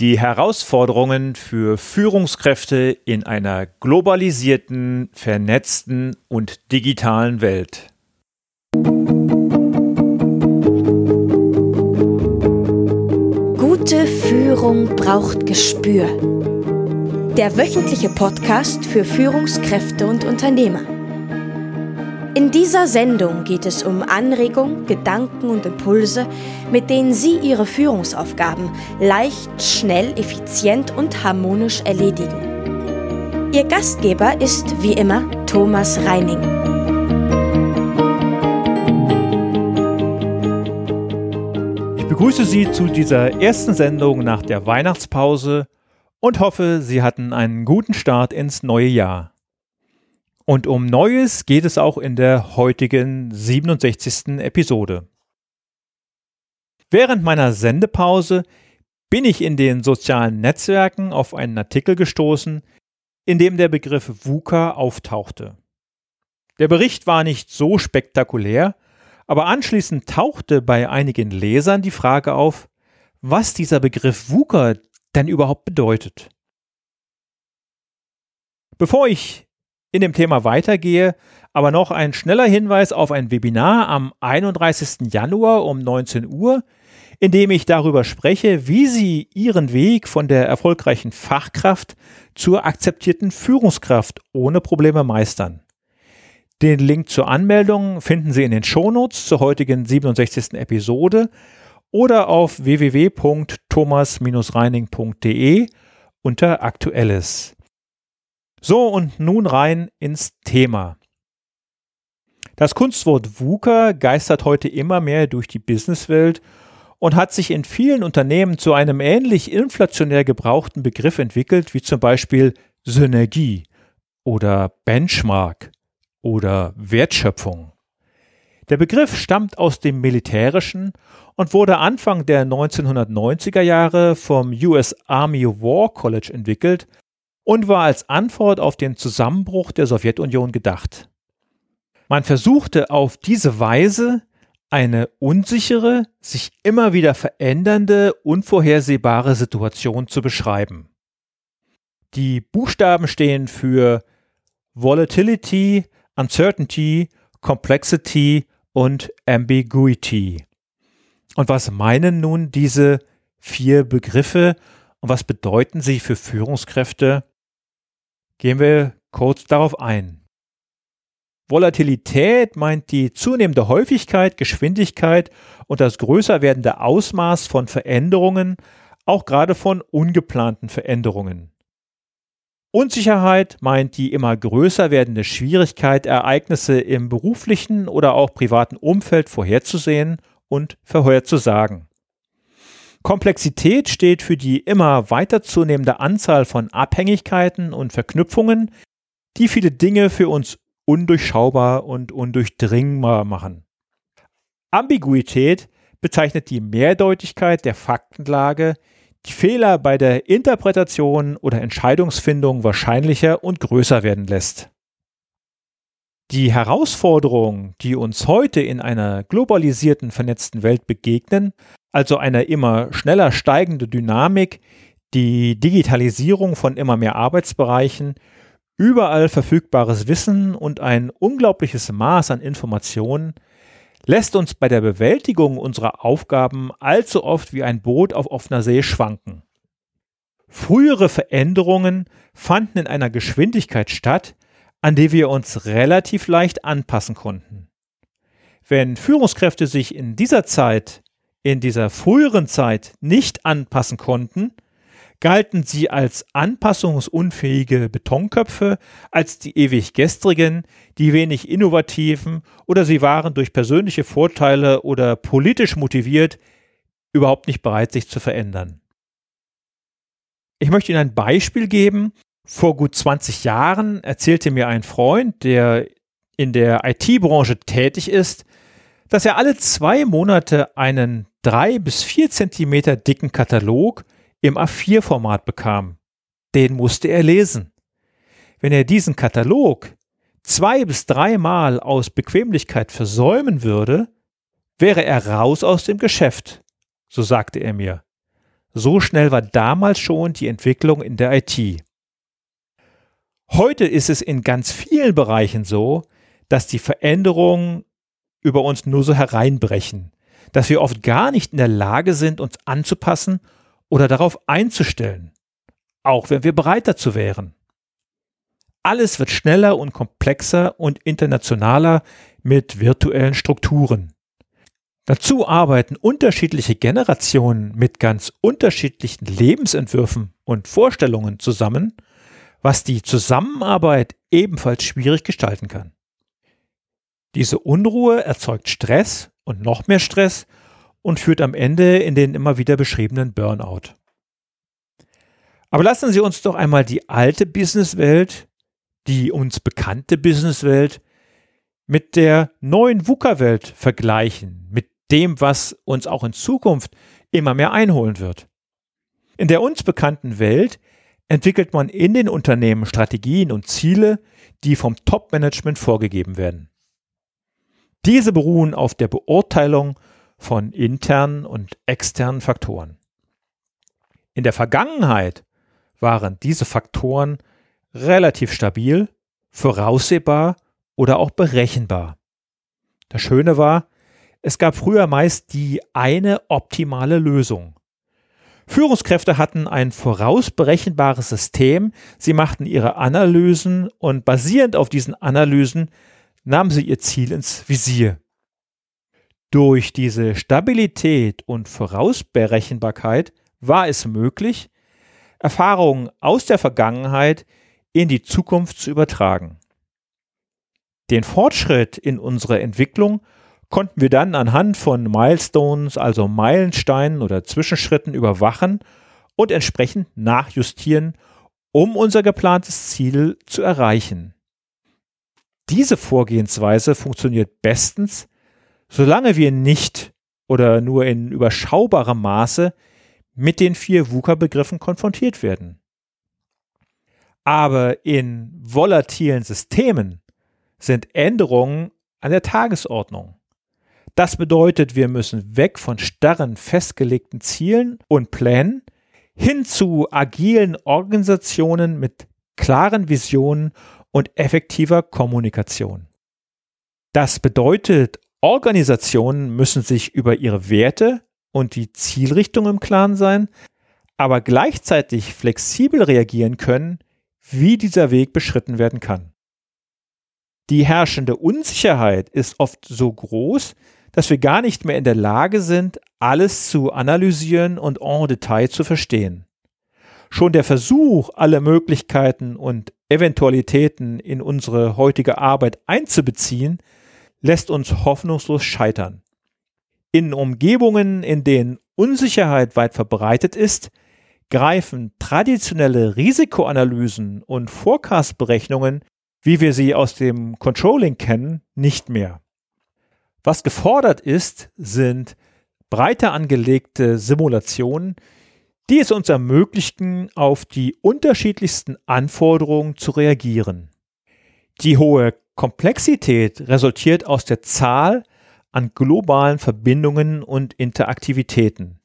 Die Herausforderungen für Führungskräfte in einer globalisierten, vernetzten und digitalen Welt. Gute Führung braucht Gespür. Der wöchentliche Podcast für Führungskräfte und Unternehmer. In dieser Sendung geht es um Anregungen, Gedanken und Impulse, mit denen Sie Ihre Führungsaufgaben leicht, schnell, effizient und harmonisch erledigen. Ihr Gastgeber ist wie immer Thomas Reining. Ich begrüße Sie zu dieser ersten Sendung nach der Weihnachtspause und hoffe, Sie hatten einen guten Start ins neue Jahr. Und um Neues geht es auch in der heutigen 67. Episode. Während meiner Sendepause bin ich in den sozialen Netzwerken auf einen Artikel gestoßen, in dem der Begriff VUCA auftauchte. Der Bericht war nicht so spektakulär, aber anschließend tauchte bei einigen Lesern die Frage auf, was dieser Begriff VUCA denn überhaupt bedeutet. Bevor ich in dem Thema weitergehe, aber noch ein schneller Hinweis auf ein Webinar am 31. Januar um 19 Uhr, in dem ich darüber spreche, wie Sie Ihren Weg von der erfolgreichen Fachkraft zur akzeptierten Führungskraft ohne Probleme meistern. Den Link zur Anmeldung finden Sie in den Shownotes zur heutigen 67. Episode oder auf www.thomas-reining.de unter Aktuelles. So, und nun rein ins Thema. Das Kunstwort VUCA geistert heute immer mehr durch die Businesswelt und hat sich in vielen Unternehmen zu einem ähnlich inflationär gebrauchten Begriff entwickelt, wie zum Beispiel Synergie oder Benchmark oder Wertschöpfung. Der Begriff stammt aus dem Militärischen und wurde Anfang der 1990er Jahre vom US Army War College entwickelt und war als Antwort auf den Zusammenbruch der Sowjetunion gedacht. Man versuchte auf diese Weise eine unsichere, sich immer wieder verändernde, unvorhersehbare Situation zu beschreiben. Die Buchstaben stehen für Volatility, Uncertainty, Complexity und Ambiguity. Und was meinen nun diese vier Begriffe und was bedeuten sie für Führungskräfte Gehen wir kurz darauf ein. Volatilität meint die zunehmende Häufigkeit, Geschwindigkeit und das größer werdende Ausmaß von Veränderungen, auch gerade von ungeplanten Veränderungen. Unsicherheit meint die immer größer werdende Schwierigkeit, Ereignisse im beruflichen oder auch privaten Umfeld vorherzusehen und vorherzusagen. Komplexität steht für die immer weiter zunehmende Anzahl von Abhängigkeiten und Verknüpfungen, die viele Dinge für uns undurchschaubar und undurchdringbar machen. Ambiguität bezeichnet die Mehrdeutigkeit der Faktenlage, die Fehler bei der Interpretation oder Entscheidungsfindung wahrscheinlicher und größer werden lässt. Die Herausforderungen, die uns heute in einer globalisierten, vernetzten Welt begegnen, also eine immer schneller steigende Dynamik, die Digitalisierung von immer mehr Arbeitsbereichen, überall verfügbares Wissen und ein unglaubliches Maß an Informationen, lässt uns bei der Bewältigung unserer Aufgaben allzu oft wie ein Boot auf offener See schwanken. Frühere Veränderungen fanden in einer Geschwindigkeit statt, an die wir uns relativ leicht anpassen konnten. Wenn Führungskräfte sich in dieser Zeit in dieser früheren Zeit nicht anpassen konnten, galten sie als anpassungsunfähige Betonköpfe, als die ewig gestrigen, die wenig innovativen oder sie waren durch persönliche Vorteile oder politisch motiviert überhaupt nicht bereit, sich zu verändern. Ich möchte Ihnen ein Beispiel geben. Vor gut 20 Jahren erzählte mir ein Freund, der in der IT-Branche tätig ist, dass er alle zwei Monate einen drei bis vier Zentimeter dicken Katalog im A4-Format bekam. Den musste er lesen. Wenn er diesen Katalog zwei bis dreimal aus Bequemlichkeit versäumen würde, wäre er raus aus dem Geschäft, so sagte er mir. So schnell war damals schon die Entwicklung in der IT. Heute ist es in ganz vielen Bereichen so, dass die Veränderungen über uns nur so hereinbrechen, dass wir oft gar nicht in der Lage sind, uns anzupassen oder darauf einzustellen, auch wenn wir bereit dazu wären. Alles wird schneller und komplexer und internationaler mit virtuellen Strukturen. Dazu arbeiten unterschiedliche Generationen mit ganz unterschiedlichen Lebensentwürfen und Vorstellungen zusammen, was die Zusammenarbeit ebenfalls schwierig gestalten kann. Diese Unruhe erzeugt Stress und noch mehr Stress und führt am Ende in den immer wieder beschriebenen Burnout. Aber lassen Sie uns doch einmal die alte Businesswelt, die uns bekannte Businesswelt, mit der neuen VUCA-Welt vergleichen, mit dem, was uns auch in Zukunft immer mehr einholen wird. In der uns bekannten Welt entwickelt man in den Unternehmen Strategien und Ziele, die vom Top-Management vorgegeben werden. Diese beruhen auf der Beurteilung von internen und externen Faktoren. In der Vergangenheit waren diese Faktoren relativ stabil, voraussehbar oder auch berechenbar. Das Schöne war, es gab früher meist die eine optimale Lösung. Führungskräfte hatten ein vorausberechenbares System, sie machten ihre Analysen und basierend auf diesen Analysen nahmen sie ihr Ziel ins Visier. Durch diese Stabilität und Vorausberechenbarkeit war es möglich, Erfahrungen aus der Vergangenheit in die Zukunft zu übertragen. Den Fortschritt in unserer Entwicklung konnten wir dann anhand von Milestones, also Meilensteinen oder Zwischenschritten überwachen und entsprechend nachjustieren, um unser geplantes Ziel zu erreichen. Diese Vorgehensweise funktioniert bestens, solange wir nicht oder nur in überschaubarem Maße mit den vier VUCA-Begriffen konfrontiert werden. Aber in volatilen Systemen sind Änderungen an der Tagesordnung. Das bedeutet, wir müssen weg von starren, festgelegten Zielen und Plänen hin zu agilen Organisationen mit klaren Visionen und effektiver Kommunikation. Das bedeutet, Organisationen müssen sich über ihre Werte und die Zielrichtung im Klaren sein, aber gleichzeitig flexibel reagieren können, wie dieser Weg beschritten werden kann. Die herrschende Unsicherheit ist oft so groß, dass wir gar nicht mehr in der Lage sind, alles zu analysieren und en Detail zu verstehen. Schon der Versuch, alle Möglichkeiten und Eventualitäten in unsere heutige Arbeit einzubeziehen, lässt uns hoffnungslos scheitern. In Umgebungen, in denen Unsicherheit weit verbreitet ist, greifen traditionelle Risikoanalysen und Forecast-Berechnungen, wie wir sie aus dem Controlling kennen, nicht mehr. Was gefordert ist, sind breiter angelegte Simulationen, die es uns ermöglichen, auf die unterschiedlichsten Anforderungen zu reagieren. Die hohe Komplexität resultiert aus der Zahl an globalen Verbindungen und Interaktivitäten.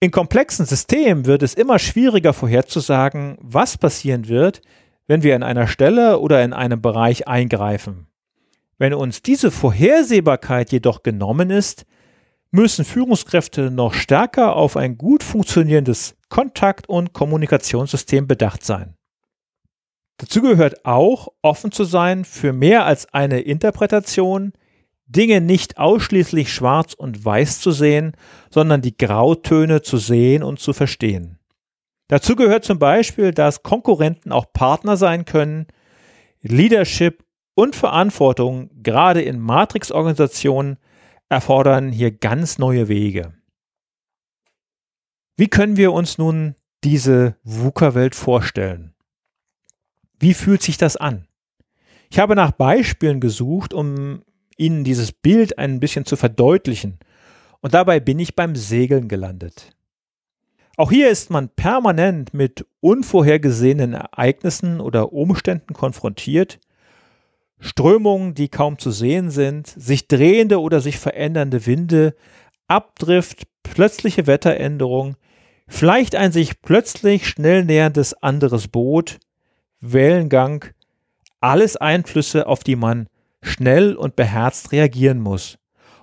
In komplexen Systemen wird es immer schwieriger vorherzusagen, was passieren wird, wenn wir an einer Stelle oder in einem Bereich eingreifen. Wenn uns diese Vorhersehbarkeit jedoch genommen ist, müssen Führungskräfte noch stärker auf ein gut funktionierendes Kontakt- und Kommunikationssystem bedacht sein. Dazu gehört auch, offen zu sein für mehr als eine Interpretation, Dinge nicht ausschließlich schwarz und weiß zu sehen, sondern die Grautöne zu sehen und zu verstehen. Dazu gehört zum Beispiel, dass Konkurrenten auch Partner sein können, Leadership und Verantwortung, gerade in Matrix-Organisationen, erfordern hier ganz neue Wege. Wie können wir uns nun diese VUCA-Welt vorstellen? Wie fühlt sich das an? Ich habe nach Beispielen gesucht, um Ihnen dieses Bild ein bisschen zu verdeutlichen, und dabei bin ich beim Segeln gelandet. Auch hier ist man permanent mit unvorhergesehenen Ereignissen oder Umständen konfrontiert, Strömungen, die kaum zu sehen sind, sich drehende oder sich verändernde Winde, Abdrift, plötzliche Wetteränderungen, Vielleicht ein sich plötzlich schnell näherndes anderes Boot, Wellengang, alles Einflüsse, auf die man schnell und beherzt reagieren muss.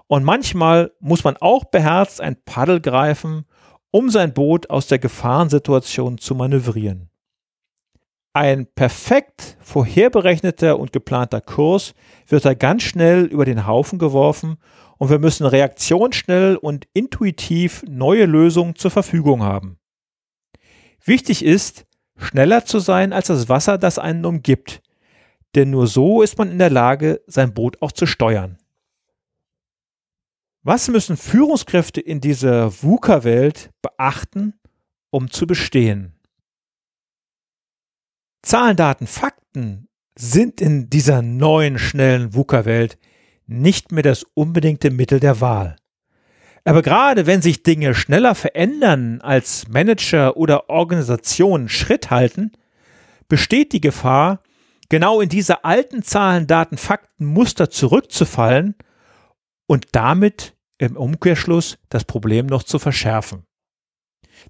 Und manchmal muss man auch beherzt ein Paddel greifen, um sein Boot aus der Gefahrensituation zu manövrieren. Ein perfekt vorherberechneter und geplanter Kurs wird da ganz schnell über den Haufen geworfen und wir müssen reaktionsschnell und intuitiv neue Lösungen zur Verfügung haben. Wichtig ist, schneller zu sein als das Wasser, das einen umgibt, denn nur so ist man in der Lage, sein Boot auch zu steuern. Was müssen Führungskräfte in dieser VUCA-Welt beachten, um zu bestehen? Zahlen, Daten, Fakten sind in dieser neuen, schnellen VUCA-Welt nicht mehr das unbedingte Mittel der Wahl. Aber gerade wenn sich Dinge schneller verändern, als Manager oder Organisationen Schritt halten, besteht die Gefahr, genau in diese alten Zahlen, Daten, Fakten, Muster zurückzufallen und damit im Umkehrschluss das Problem noch zu verschärfen.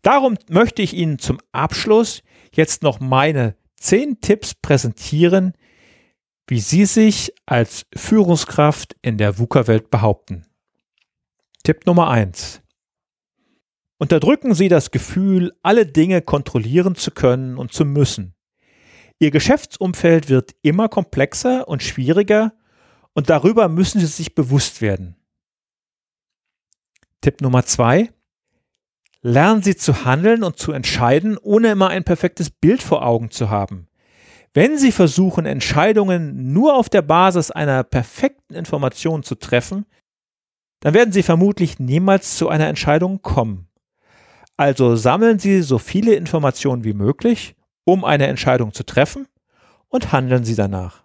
Darum möchte ich Ihnen zum Abschluss jetzt noch meine zehn Tipps präsentieren, wie Sie sich als Führungskraft in der VUCA-Welt behaupten. Tipp Nummer eins: Unterdrücken Sie das Gefühl, alle Dinge kontrollieren zu können und zu müssen. Ihr Geschäftsumfeld wird immer komplexer und schwieriger und darüber müssen Sie sich bewusst werden. Tipp Nummer zwei: Lernen Sie zu handeln und zu entscheiden, ohne immer ein perfektes Bild vor Augen zu haben. Wenn Sie versuchen, Entscheidungen nur auf der Basis einer perfekten Information zu treffen, dann werden Sie vermutlich niemals zu einer Entscheidung kommen. Also sammeln Sie so viele Informationen wie möglich, um eine Entscheidung zu treffen und handeln Sie danach.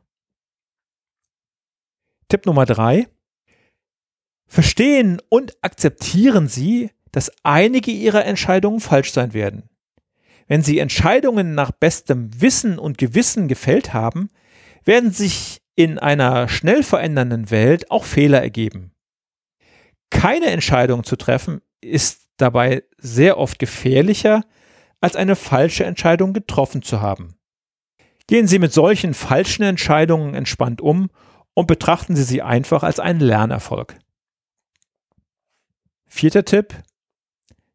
Tipp Nummer drei: Verstehen und akzeptieren Sie, dass einige Ihrer Entscheidungen falsch sein werden. Wenn Sie Entscheidungen nach bestem Wissen und Gewissen gefällt haben, werden sich in einer schnell verändernden Welt auch Fehler ergeben. Keine Entscheidung zu treffen ist dabei sehr oft gefährlicher, als eine falsche Entscheidung getroffen zu haben. Gehen Sie mit solchen falschen Entscheidungen entspannt um und betrachten Sie sie einfach als einen Lernerfolg. Vierter Tipp.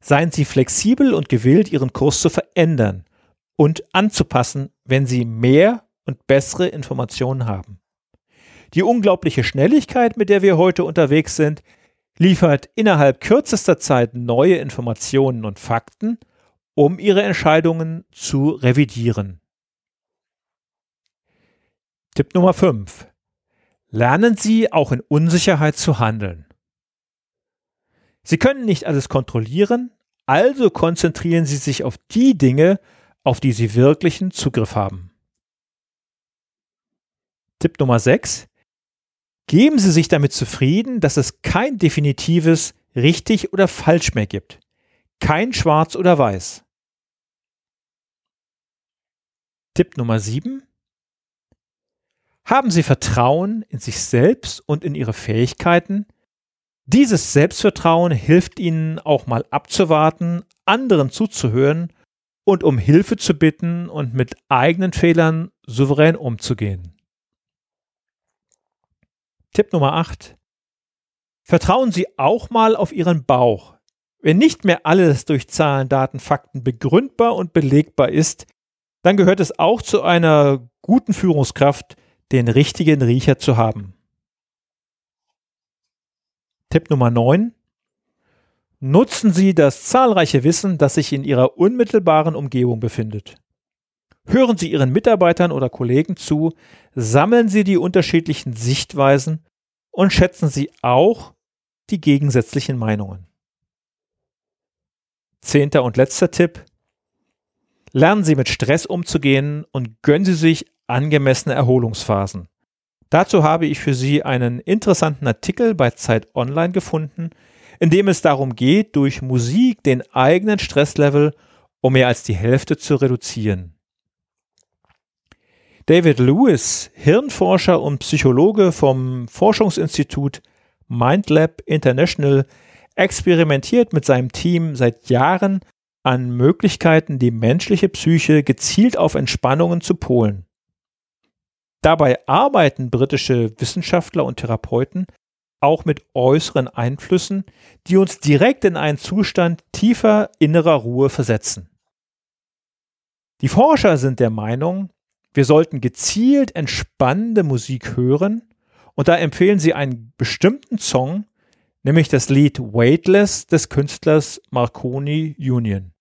Seien Sie flexibel und gewillt, Ihren Kurs zu verändern und anzupassen, wenn Sie mehr und bessere Informationen haben. Die unglaubliche Schnelligkeit, mit der wir heute unterwegs sind, liefert innerhalb kürzester Zeit neue Informationen und Fakten, um Ihre Entscheidungen zu revidieren. Tipp Nummer 5. Lernen Sie auch in Unsicherheit zu handeln. Sie können nicht alles kontrollieren, also konzentrieren Sie sich auf die Dinge, auf die Sie wirklichen Zugriff haben. Tipp Nummer 6. Geben Sie sich damit zufrieden, dass es kein definitives richtig oder falsch mehr gibt. Kein schwarz oder weiß. Tipp Nummer 7. Haben Sie Vertrauen in sich selbst und in Ihre Fähigkeiten, dieses Selbstvertrauen hilft ihnen auch mal abzuwarten, anderen zuzuhören und um Hilfe zu bitten und mit eigenen Fehlern souverän umzugehen. Tipp Nummer 8. Vertrauen Sie auch mal auf Ihren Bauch. Wenn nicht mehr alles durch Zahlen, Daten, Fakten begründbar und belegbar ist, dann gehört es auch zu einer guten Führungskraft, den richtigen Riecher zu haben. Tipp Nummer 9. Nutzen Sie das zahlreiche Wissen, das sich in Ihrer unmittelbaren Umgebung befindet. Hören Sie Ihren Mitarbeitern oder Kollegen zu, sammeln Sie die unterschiedlichen Sichtweisen und schätzen Sie auch die gegensätzlichen Meinungen. Zehnter und letzter Tipp. Lernen Sie mit Stress umzugehen und gönnen Sie sich angemessene Erholungsphasen. Dazu habe ich für Sie einen interessanten Artikel bei Zeit Online gefunden, in dem es darum geht, durch Musik den eigenen Stresslevel um mehr als die Hälfte zu reduzieren. David Lewis, Hirnforscher und Psychologe vom Forschungsinstitut MindLab International, experimentiert mit seinem Team seit Jahren an Möglichkeiten, die menschliche Psyche gezielt auf Entspannungen zu polen. Dabei arbeiten britische Wissenschaftler und Therapeuten auch mit äußeren Einflüssen, die uns direkt in einen Zustand tiefer innerer Ruhe versetzen. Die Forscher sind der Meinung, wir sollten gezielt entspannende Musik hören und da empfehlen sie einen bestimmten Song, nämlich das Lied Weightless des Künstlers Marconi Union.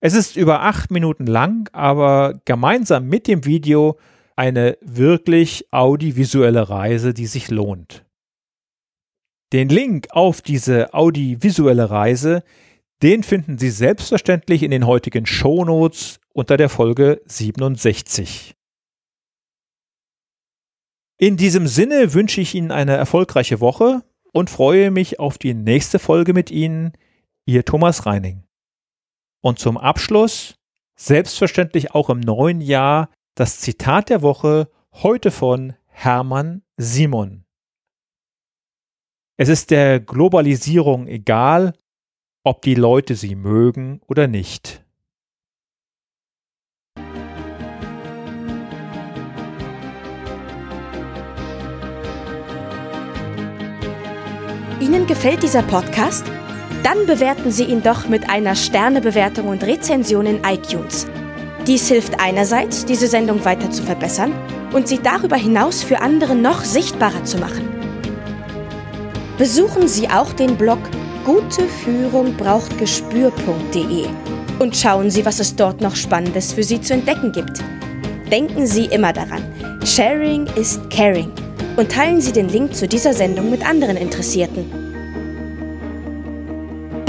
Es ist über acht Minuten lang, aber gemeinsam mit dem Video eine wirklich audiovisuelle Reise, die sich lohnt. Den Link auf diese audiovisuelle Reise, den finden Sie selbstverständlich in den heutigen Shownotes unter der Folge 67. In diesem Sinne wünsche ich Ihnen eine erfolgreiche Woche und freue mich auf die nächste Folge mit Ihnen, Ihr Thomas Reining. Und zum Abschluss, selbstverständlich auch im neuen Jahr, das Zitat der Woche heute von Hermann Simon. Es ist der Globalisierung egal, ob die Leute sie mögen oder nicht. Ihnen gefällt dieser Podcast? Dann bewerten Sie ihn doch mit einer Sternebewertung und Rezension in iTunes. Dies hilft einerseits, diese Sendung weiter zu verbessern und sie darüber hinaus für andere noch sichtbarer zu machen. Besuchen Sie auch den Blog guteführungbrauchtgespür.de und schauen Sie, was es dort noch Spannendes für Sie zu entdecken gibt. Denken Sie immer daran, Sharing ist Caring und teilen Sie den Link zu dieser Sendung mit anderen Interessierten.